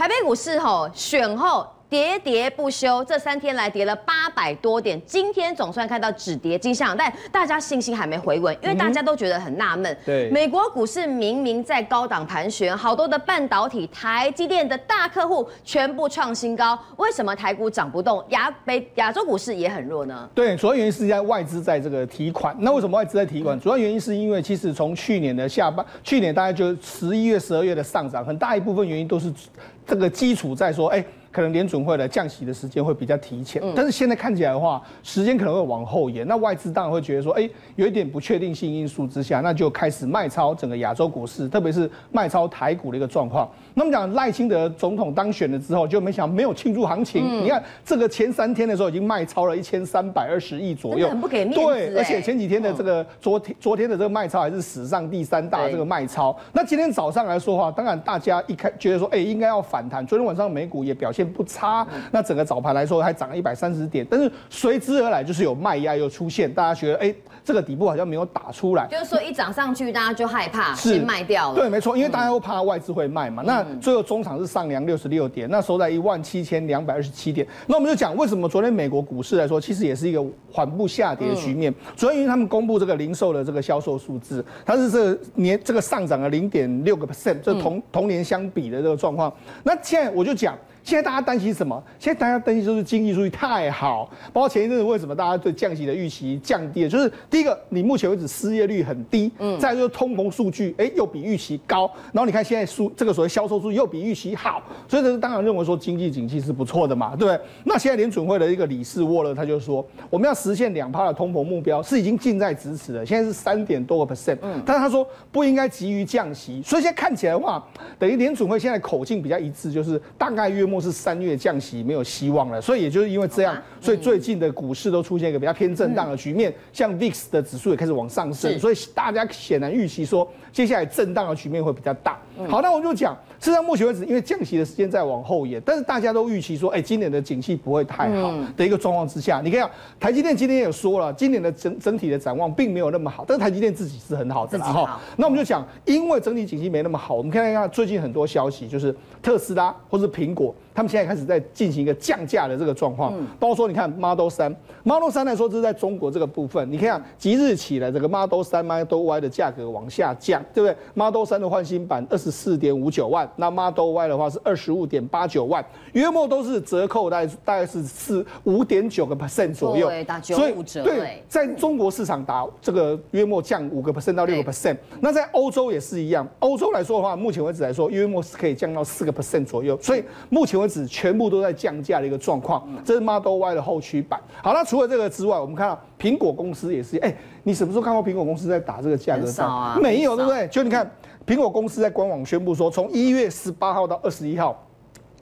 台北股市吼选后。跌跌不休，这三天来跌了八百多点，今天总算看到止跌迹象，但大家信心还没回稳，因为大家都觉得很纳闷。对，美国股市明明在高档盘旋，好多的半导体、台积电的大客户全部创新高，为什么台股涨不动？亚北亚洲股市也很弱呢？对，主要原因是在外资在这个提款。那为什么外资在提款？主要原因是因为其实从去年的下半，去年大概就十一月、十二月的上涨，很大一部分原因都是这个基础在说，哎。可能联准会的降息的时间会比较提前，但是现在看起来的话，时间可能会往后延。那外资当然会觉得说，哎，有一点不确定性因素之下，那就开始卖超整个亚洲股市，特别是卖超台股的一个状况。那么讲赖清德总统当选了之后，就没想没有庆祝行情。你看这个前三天的时候已经卖超了一千三百二十亿左右，很不给面子。对，而且前几天的这个昨天昨天的这个卖超还是史上第三大这个卖超。那今天早上来说的话，当然大家一开觉得说，哎，应该要反弹。昨天晚上美股也表现不差。那整个早盘来说还涨了一百三十点，但是随之而来就是有卖压又出现，大家觉得哎、欸，这个底部好像没有打出来，就是说一涨上去大家就害怕，先卖掉了。对，没错，因为大家都怕外资会卖嘛。那最后中场是上扬六十六点，那收在一万七千两百二十七点。那我们就讲为什么昨天美国股市来说，其实也是一个缓步下跌的局面，主要因为他们公布这个零售的这个销售数字，它是这个年这个上涨了零点六个 percent，这同同年相比的这个状况。那现在我就讲。现在大家担心什么？现在大家担心就是经济数据太好，包括前一阵子为什么大家对降息的预期降低了？就是第一个，你目前为止失业率很低，嗯，再就是通膨数据，哎，又比预期高，然后你看现在数这个所谓销售数据又比预期好，所以这是当然认为说经济景气是不错的嘛，对不对？那现在联准会的一个理事沃勒他就说，我们要实现两趴的通膨目标是已经近在咫尺了，现在是三点多个 percent，嗯，但是他说不应该急于降息，所以现在看起来的话，等于联准会现在口径比较一致，就是大概约莫是三月降息没有希望了，所以也就是因为这样，所以最近的股市都出现一个比较偏震荡的局面，像 VIX 的指数也开始往上升，所以大家显然预期说接下来震荡的局面会比较大。好，那我就讲，事实上目前为止，因为降息的时间在往后延，但是大家都预期说，哎，今年的景气不会太好的一个状况之下，你看台积电今天也说了，今年的整整体的展望并没有那么好，但是台积电自己是很好的哈。那我们就讲，因为整体景气没那么好，我们看一下最近很多消息，就是特斯拉或是苹果。他们现在开始在进行一个降价的这个状况，包括说你看 Model 3，Model 3来说这是在中国这个部分，你看即日起来这个 Model 3 Model Y 的价格往下降，对不对？Model 3的换新版二十四点五九万，那 Model Y 的话是二十五点八九万，约莫都是折扣大概大概是四五点九个 percent 左右，对，打九五折，对，在中国市场打这个约莫降五个 percent 到六个 percent，那在欧洲也是一样，欧洲来说的话，目前为止来说约莫是可以降到四个 percent 左右，所以目前为止全部都在降价的一个状况，这是 Model Y 的后驱版。好，那除了这个之外，我们看到苹果公司也是，哎，你什么时候看过苹果公司在打这个价格战？啊、没有，对不对？就你看，苹果公司在官网宣布说，从一月十八号到二十一号。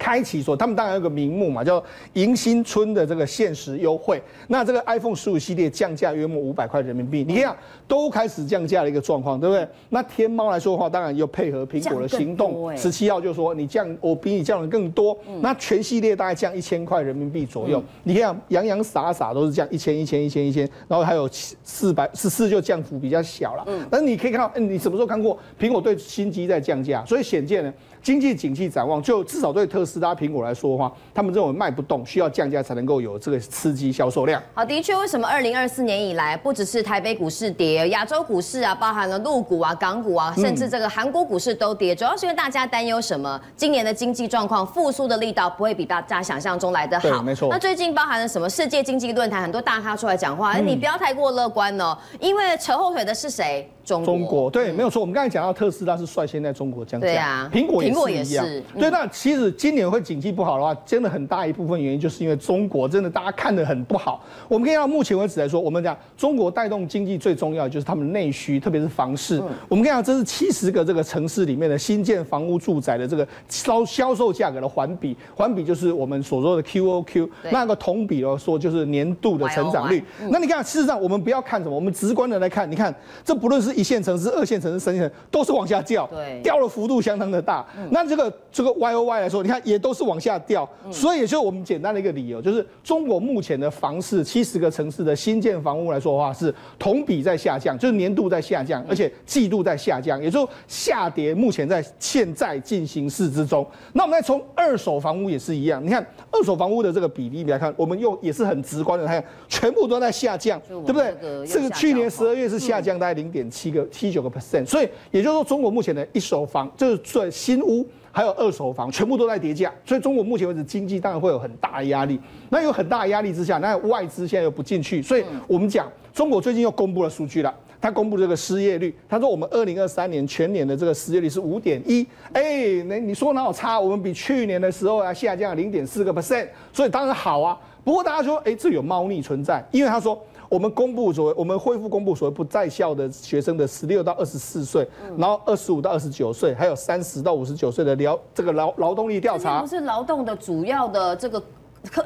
开启说，他们当然有个名目嘛，叫迎新春的这个限时优惠。那这个 iPhone 十五系列降价约莫五百块人民币，你看都开始降价的一个状况，对不对？那天猫来说的话，当然又配合苹果的行动，十七号就说你降，我比你降的更多。那全系列大概降一千块人民币左右。你看洋洋洒洒都是降一千、一千、一千、一千，然后还有四百十四就降幅比较小了。但是你可以看到，你什么时候看过苹果对新机在降价？所以显见呢。经济景气展望，就至少对特斯拉、苹果来说的话，他们认为卖不动，需要降价才能够有这个刺激销售量。好，的确，为什么二零二四年以来，不只是台北股市跌，亚洲股市啊，包含了陆股啊、港股啊，甚至这个韩国股市都跌，主要是因为大家担忧什么？今年的经济状况复苏的力道不会比大家想象中来得好。没错。那最近包含了什么？世界经济论坛很多大咖出来讲话，你不要太过乐观哦，因为扯后腿的是谁？中国，中国对，没有错。我们刚才讲到特斯拉是率先在中国降价，对啊，苹果也是一样。对，那其实今年会景气不好的话，真的很大一部分原因就是因为中国真的大家看得很不好。我们可以到目前为止来说，我们讲中国带动经济最重要的就是他们内需，特别是房市。我们可以讲这是七十个这个城市里面的新建房屋住宅的这个销销售价格的环比，环比就是我们所说的 QOQ，那个同比来说就是年度的成长率。那你看，事实上我们不要看什么，我们直观的来看，你看这不论是。一线城市、二线城市、三线城市都是往下掉，对，掉的幅度相当的大。那这个这个 Y O Y 来说，你看也都是往下掉，所以也就是我们简单的一个理由，就是中国目前的房市七十个城市的新建房屋来说的话，是同比在下降，就是年度在下降，而且季度在下降，也就是下跌。目前在现在进行式之中。那我们再从二手房屋也是一样，你看二手房屋的这个比例来看，我们用也是很直观的看，全部都在下降，对不对？这个去年十二月是下降大概零点七个七九个 percent，所以也就是说，中国目前的一手房就是在新屋。还有二手房全部都在跌价，所以中国目前为止经济当然会有很大的压力。那有很大的压力之下，那外资现在又不进去，所以我们讲中国最近又公布了数据了，他公布这个失业率，他说我们二零二三年全年的这个失业率是五点一，哎，那你说哪有差？我们比去年的时候啊下降了零点四个 percent，所以当然好啊。不过大家说，哎，这有猫腻存在，因为他说。我们公布所谓，我们恢复公布所谓不在校的学生的十六到二十四岁，然后二十五到二十九岁，还有三十到五十九岁的劳这个劳劳动力调查，不是劳动的主要的这个。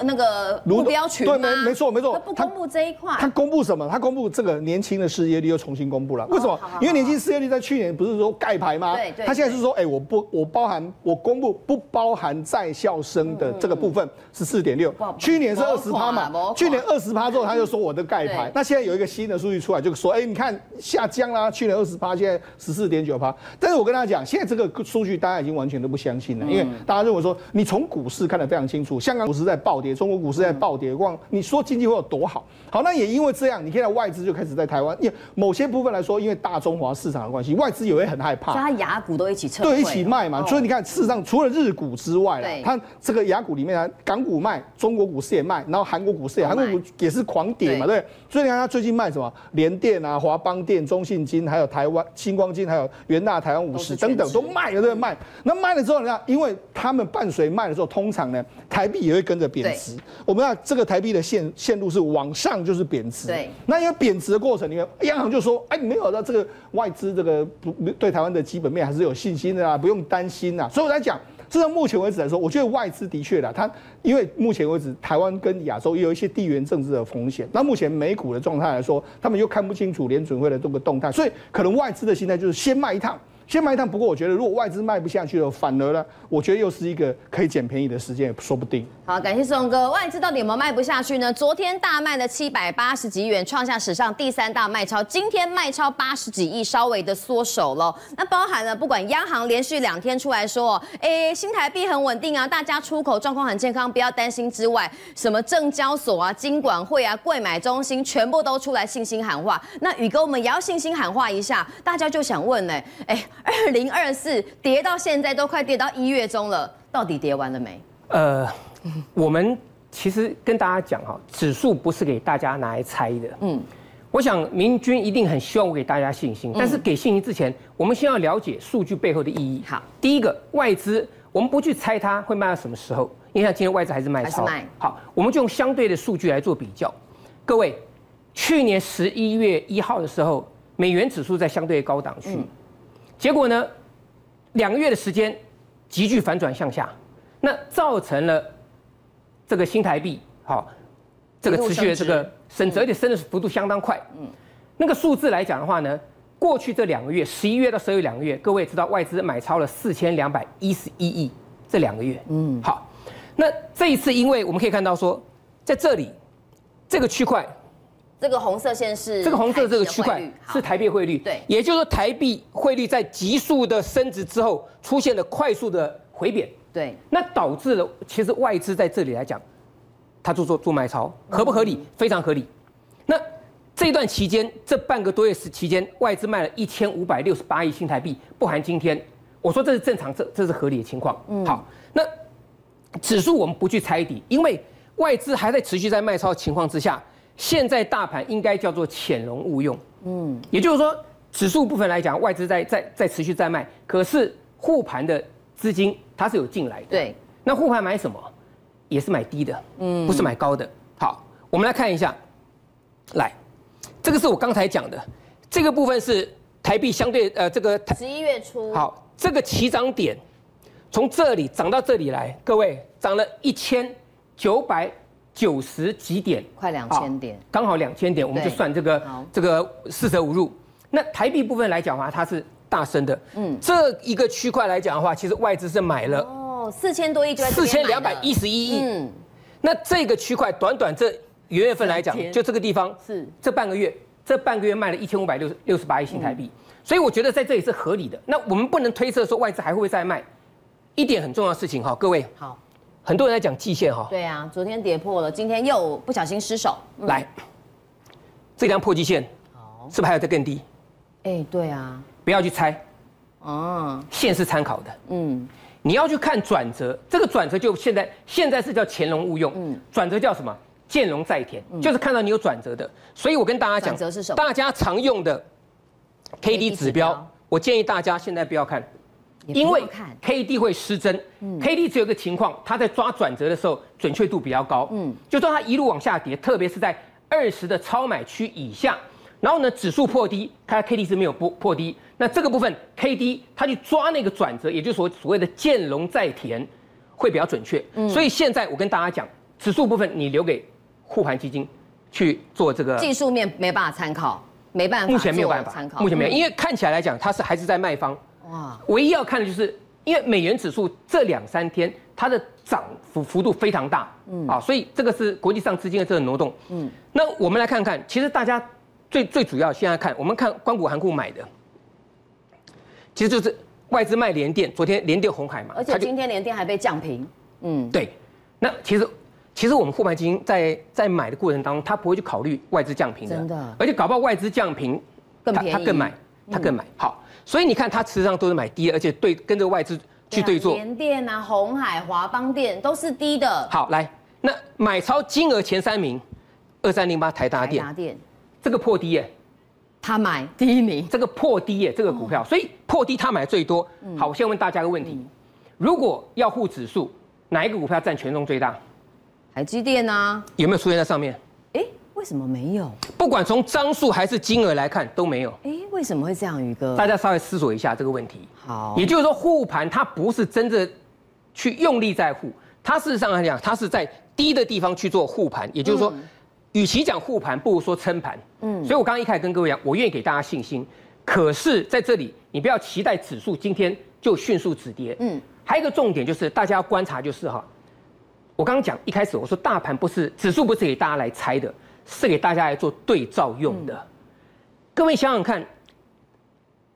那个目标群对，没没错没错，他不公布这一块，他公布什么？他公布这个年轻的失业率又重新公布了。为什么？因为年轻失业率在去年不是说盖牌吗？对对。他现在是说，哎，我不，我包含我公布不包含在校生的这个部分是四点六，去年是二十趴嘛，去年二十趴之后他就说我的盖牌。那现在有一个新的数据出来，就说，哎，你看下降啦，去年二十趴，现在十四点九趴。但是我跟大家讲，现在这个数据大家已经完全都不相信了，因为大家认为说，你从股市看得非常清楚，香港股市在暴跌，中国股市在暴跌，光你说经济会有多好？好，那也因为这样，你看到外资就开始在台湾，因为某些部分来说，因为大中华市场的关系，外资也会很害怕，所以它雅股都一起撤，对，一起卖嘛。所以你看，事实上除了日股之外，它这个雅股里面啊，港股卖，中国股市也卖，然后韩国股市也，韩国股也是狂跌嘛，对。所以你看它最近卖什么，联电啊、华邦电、中信金，还有台湾星光金，还有元大台湾五十等等都卖了，对？卖。那卖了之后，你看，因为他们伴随卖了之后，通常呢，台币也会跟着贬值。我们要这个台币的线线路是往上就是贬值，对。那因为贬值的过程里面，央行就说：“哎，你没有的这个外资这个不对台湾的基本面还是有信心的啊，不用担心啊。”所以我在讲，至少目前为止来说，我觉得外资的确的，它因为目前为止台湾跟亚洲也有一些地缘政治的风险。那目前美股的状态来说，他们又看不清楚联准会的这个动态，所以可能外资的心态就是先卖一趟。先卖一趟，不过我觉得如果外资卖不下去了，反而呢，我觉得又是一个可以捡便宜的时间，也说不定。好，感谢世宏哥。外资到底有没有卖不下去呢？昨天大卖了七百八十几亿元，创下史上第三大卖超。今天卖超八十几亿，稍微的缩手了。那包含了不管央行连续两天出来说，哎，新台币很稳定啊，大家出口状况很健康，不要担心之外，什么证交所啊、金管会啊、柜买中心全部都出来信心喊话。那宇哥，我们也要信心喊话一下，大家就想问呢，哎。二零二四跌到现在都快跌到一月中了，到底跌完了没？呃，我们其实跟大家讲哈，指数不是给大家拿来猜的。嗯，我想明君一定很希望我给大家信心，但是给信心之前，我们先要了解数据背后的意义。好，第一个外资，我们不去猜它会卖到什么时候，因为像今天外资还是卖超。好，我们就用相对的数据来做比较。各位，去年十一月一号的时候，美元指数在相对高档区。结果呢，两个月的时间急剧反转向下，那造成了这个新台币好，这个持续的这个升值，而且升的幅度相当快。嗯，那个数字来讲的话呢，过去这两个月，十一月到十二月两个月，各位知道外资买超了四千两百一十一亿，这两个月。嗯，好，那这一次因为我们可以看到说，在这里这个区块。这个红色线是这个红色这个区块是台币汇率，对，也就是说台币汇率在急速的升值之后出现了快速的回贬，对，那导致了其实外资在这里来讲，他做做做卖超，合不合理？非常合理。那这段期间这半个多月时期间，外资卖了一千五百六十八亿新台币，不含今天，我说这是正常，这这是合理的情况。嗯，好，那指数我们不去猜底，因为外资还在持续在卖超的情况之下。现在大盘应该叫做潜龙勿用，嗯，也就是说，指数部分来讲，外资在在在持续在卖，可是护盘的资金它是有进来的，对，那护盘买什么？也是买低的，嗯，不是买高的。好，我们来看一下，来，这个是我刚才讲的，这个部分是台币相对呃这个十一月初，好，这个起涨点从这里涨到这里来，各位涨了一千九百。九十几点，快两千点，刚好两千点，我们就算这个这个四舍五入。那台币部分来讲的话，它是大升的。嗯，这一个区块来讲的话，其实外资是买了哦，四千多亿就四千两百一十一亿。嗯，那这个区块短短这元月份来讲，就这个地方是这半个月，这半个月卖了一千五百六十六十八亿新台币。所以我觉得在这里是合理的。那我们不能推测说外资还会不会再卖。一点很重要的事情哈，各位好，很多人在讲季线哈。对啊，昨天跌破了，今天又不小心失手。来，这张破季线，是不是还有再更低？哎，对啊，不要去猜，哦，线是参考的，嗯，你要去看转折，这个转折就现在现在是叫潜龙勿用，嗯，转折叫什么？见龙在田，就是看到你有转折的。所以我跟大家讲，转折是什么？大家常用的 K D 指标，我建议大家现在不要看，因为 K D 会失真。K D 只有一个情况，它在抓转折的时候准确度比较高，嗯，就说它一路往下跌，特别是在二十的超买区以下。然后呢，指数破低，它 K D 是没有破破低，那这个部分 K D 它去抓那个转折，也就是说所谓的见龙在田，会比较准确。嗯，所以现在我跟大家讲，指数部分你留给护盘基金去做这个。技术面没办法参考，没办法。目前没有办法参考，目前没有，因为看起来来讲它是还是在卖方。哇，唯一要看的就是，因为美元指数这两三天它的涨幅幅度非常大，嗯啊，所以这个是国际上资金的这个挪动。嗯，那我们来看看，其实大家。最最主要，现在看我们看关谷行库买的，其实就是外资卖联电，昨天联电红海嘛，而且今天联电还被降平。嗯，对。那其实其实我们护盘基金在在买的过程当中，他不会去考虑外资降平的，真的。而且搞不好外资降平更便宜，他更买，他更买。好，所以你看他实际上都是买低，而且对跟着外资去对做。联电啊，红海、华邦电都是低的。好，来，那买超金额前三名，二三零八台达电。台达电。这个破低耶，他买第一名。这个破低耶，这个股票，所以破低他买最多。好，我先问大家个问题：如果要护指数，哪一个股票占权重最大？台积电啊？有没有出现在上面？哎，为什么没有？不管从张数还是金额来看，都没有。哎，为什么会这样，宇哥？大家稍微思索一下这个问题。好，也就是说护盘它不是真正去用力在护，它事实上来讲，它是在低的地方去做护盘，也就是说。与其讲护盘，不如说撑盘。嗯，所以我刚刚一开始跟各位讲，我愿意给大家信心。可是在这里，你不要期待指数今天就迅速止跌。嗯，还有一个重点就是大家要观察，就是哈，我刚刚讲一开始我说大盘不是指数，不是给大家来猜的，是给大家来做对照用的。各位想想看，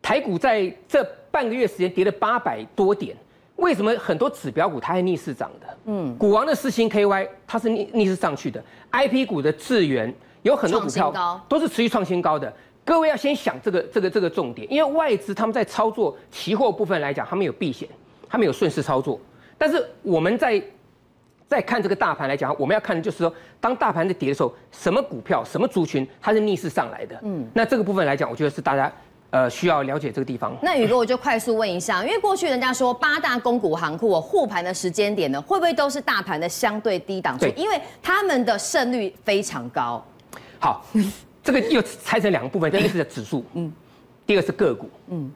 台股在这半个月时间跌了八百多点。为什么很多指标股它还逆势涨的？嗯，股王的四星 KY 它是逆逆势上去的，IP 股的智源有很多股票都是持续创新高的。各位要先想这个这个这个重点，因为外资他们在操作期货部分来讲，他们有避险，他们有顺势操作。但是我们在在看这个大盘来讲，我们要看的就是说，当大盘在跌的时候，什么股票、什么族群它是逆势上来的？嗯，那这个部分来讲，我觉得是大家。呃，需要了解这个地方。那宇哥，我就快速问一下，因为过去人家说八大公股行库护盘的时间点呢，会不会都是大盘的相对低档？对，因为他们的胜率非常高。好，这个又拆成两个部分，第一个是指数，嗯，第二个是个股，嗯。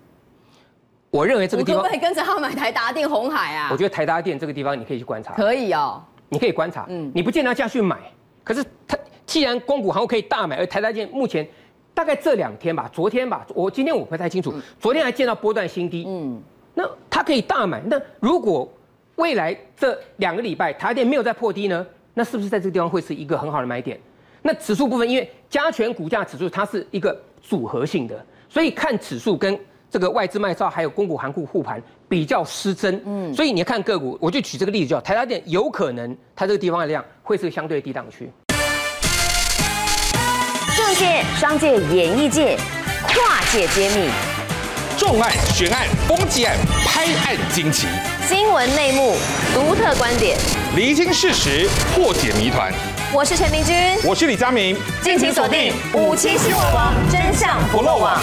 我认为这个地方可不可以跟着他买台达电、红海啊？我觉得台达电这个地方你可以去观察。可以哦，你可以观察，嗯，你不见得要这样去买，可是它既然光谷行库可以大买，而台达电目前。大概这两天吧，昨天吧，我今天我不太清楚。昨天还见到波段新低，嗯，那它可以大买。那如果未来这两个礼拜台电没有再破低呢？那是不是在这个地方会是一个很好的买点？那指数部分，因为加权股价指数它是一个组合性的，所以看指数跟这个外资卖超还有公股行库护盘比较失真，嗯，所以你要看个股，我就举这个例子，叫台达电有可能它这个地方的量会是相对低档区。政界、商界、演艺界，跨界揭秘，重案、悬案、攻击案、拍案惊奇，新闻内幕、独特观点，厘清事实，破解谜团。我是陈明君，我是李佳明，敬请锁定《五七新闻网》，真相不漏网。